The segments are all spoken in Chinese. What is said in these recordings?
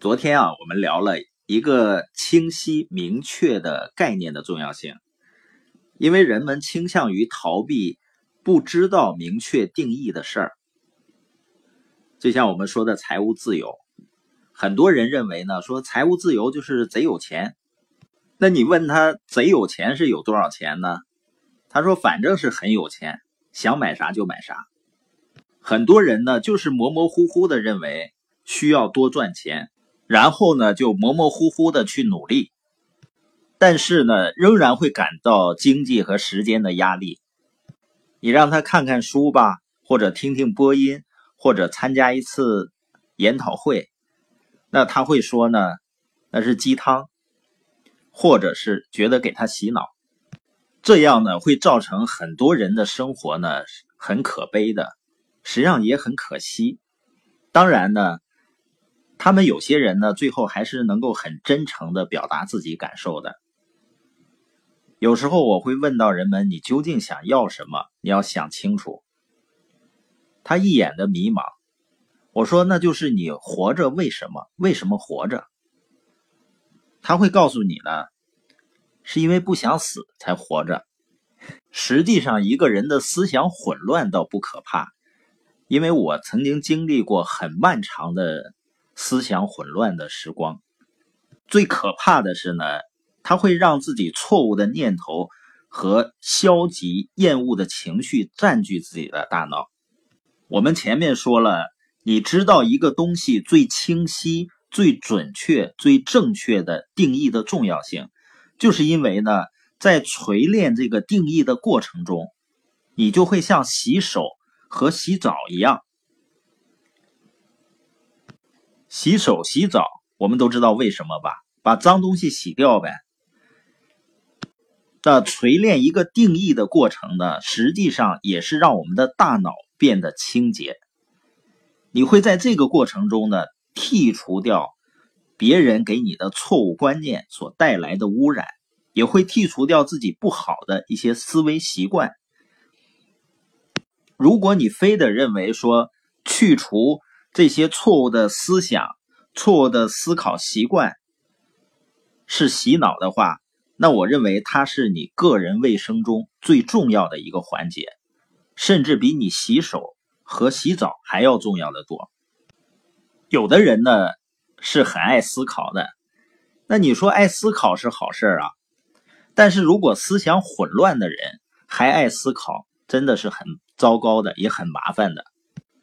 昨天啊，我们聊了一个清晰明确的概念的重要性，因为人们倾向于逃避不知道明确定义的事儿。就像我们说的财务自由，很多人认为呢，说财务自由就是贼有钱。那你问他贼有钱是有多少钱呢？他说反正是很有钱，想买啥就买啥。很多人呢，就是模模糊糊的认为需要多赚钱。然后呢，就模模糊糊的去努力，但是呢，仍然会感到经济和时间的压力。你让他看看书吧，或者听听播音，或者参加一次研讨会，那他会说呢，那是鸡汤，或者是觉得给他洗脑，这样呢，会造成很多人的生活呢很可悲的，实际上也很可惜。当然呢。他们有些人呢，最后还是能够很真诚的表达自己感受的。有时候我会问到人们：“你究竟想要什么？你要想清楚。”他一眼的迷茫。我说：“那就是你活着为什么？为什么活着？”他会告诉你呢，是因为不想死才活着。实际上，一个人的思想混乱倒不可怕，因为我曾经经历过很漫长的。思想混乱的时光，最可怕的是呢，它会让自己错误的念头和消极厌恶的情绪占据自己的大脑。我们前面说了，你知道一个东西最清晰、最准确、最正确的定义的重要性，就是因为呢，在锤炼这个定义的过程中，你就会像洗手和洗澡一样。洗手洗澡，我们都知道为什么吧？把脏东西洗掉呗。那锤炼一个定义的过程呢，实际上也是让我们的大脑变得清洁。你会在这个过程中呢，剔除掉别人给你的错误观念所带来的污染，也会剔除掉自己不好的一些思维习惯。如果你非得认为说去除。这些错误的思想、错误的思考习惯是洗脑的话，那我认为它是你个人卫生中最重要的一个环节，甚至比你洗手和洗澡还要重要的多。有的人呢是很爱思考的，那你说爱思考是好事啊，但是如果思想混乱的人还爱思考，真的是很糟糕的，也很麻烦的。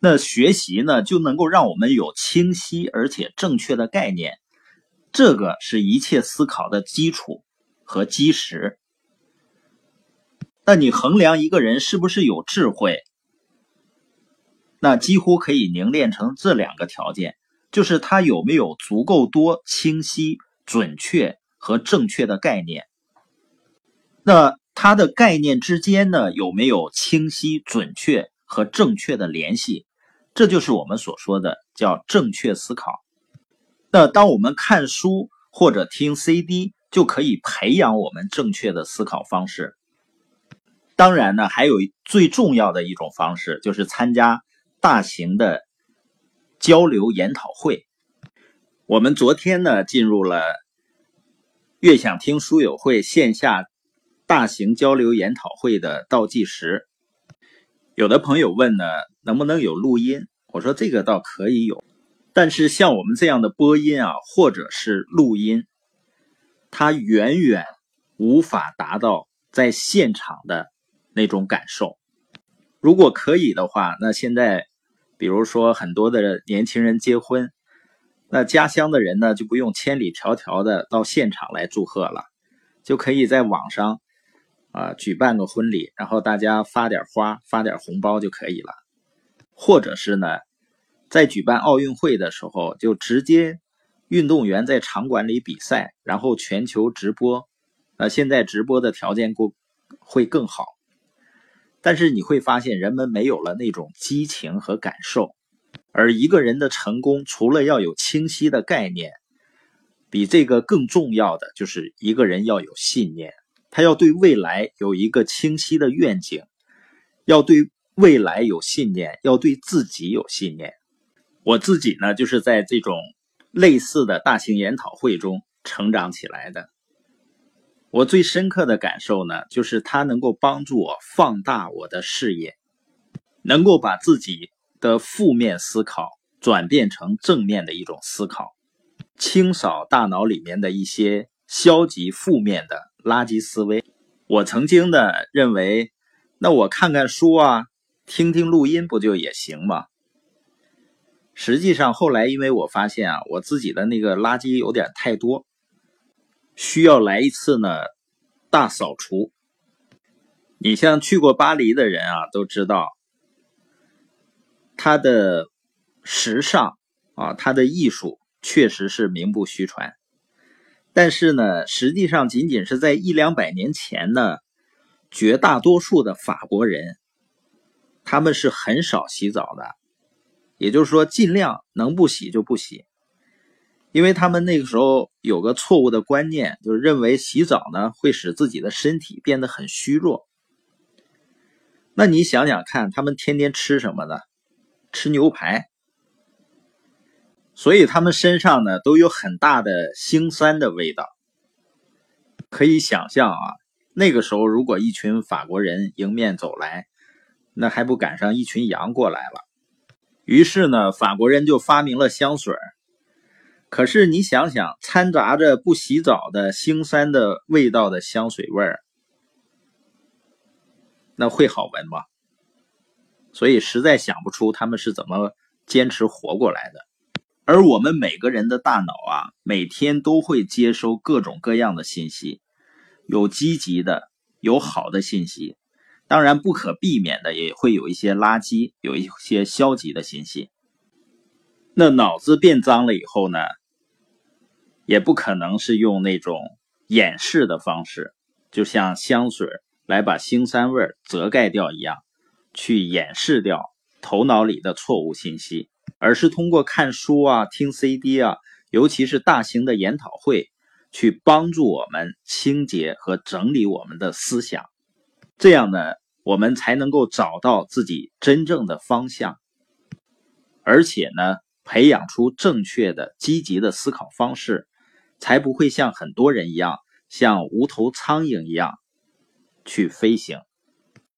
那学习呢，就能够让我们有清晰而且正确的概念，这个是一切思考的基础和基石。那你衡量一个人是不是有智慧，那几乎可以凝练成这两个条件，就是他有没有足够多清晰、准确和正确的概念。那他的概念之间呢，有没有清晰、准确和正确的联系？这就是我们所说的叫正确思考。那当我们看书或者听 CD，就可以培养我们正确的思考方式。当然呢，还有最重要的一种方式，就是参加大型的交流研讨会。我们昨天呢，进入了“越想听书友会”线下大型交流研讨会的倒计时。有的朋友问呢，能不能有录音？我说这个倒可以有，但是像我们这样的播音啊，或者是录音，它远远无法达到在现场的那种感受。如果可以的话，那现在比如说很多的年轻人结婚，那家乡的人呢就不用千里迢迢的到现场来祝贺了，就可以在网上。啊，举办个婚礼，然后大家发点花，发点红包就可以了。或者是呢，在举办奥运会的时候，就直接运动员在场馆里比赛，然后全球直播。呃，现在直播的条件过会更好，但是你会发现人们没有了那种激情和感受。而一个人的成功，除了要有清晰的概念，比这个更重要的就是一个人要有信念。他要对未来有一个清晰的愿景，要对未来有信念，要对自己有信念。我自己呢，就是在这种类似的大型研讨会中成长起来的。我最深刻的感受呢，就是它能够帮助我放大我的视野，能够把自己的负面思考转变成正面的一种思考，清扫大脑里面的一些消极负面的垃圾思维。我曾经呢认为，那我看看书啊，听听录音不就也行吗？实际上后来因为我发现啊，我自己的那个垃圾有点太多。需要来一次呢，大扫除。你像去过巴黎的人啊，都知道，它的时尚啊，它的艺术确实是名不虚传。但是呢，实际上仅仅是在一两百年前呢，绝大多数的法国人，他们是很少洗澡的，也就是说，尽量能不洗就不洗。因为他们那个时候有个错误的观念，就是认为洗澡呢会使自己的身体变得很虚弱。那你想想看，他们天天吃什么呢？吃牛排，所以他们身上呢都有很大的腥膻的味道。可以想象啊，那个时候如果一群法国人迎面走来，那还不赶上一群羊过来了？于是呢，法国人就发明了香水可是你想想，掺杂着不洗澡的腥膻的味道的香水味儿，那会好闻吗？所以实在想不出他们是怎么坚持活过来的。而我们每个人的大脑啊，每天都会接收各种各样的信息，有积极的，有好的信息，当然不可避免的也会有一些垃圾，有一些消极的信息。那脑子变脏了以后呢，也不可能是用那种掩饰的方式，就像香水来把腥膻味遮盖掉一样，去掩饰掉头脑里的错误信息，而是通过看书啊、听 CD 啊，尤其是大型的研讨会，去帮助我们清洁和整理我们的思想。这样呢，我们才能够找到自己真正的方向，而且呢。培养出正确的、积极的思考方式，才不会像很多人一样，像无头苍蝇一样去飞行。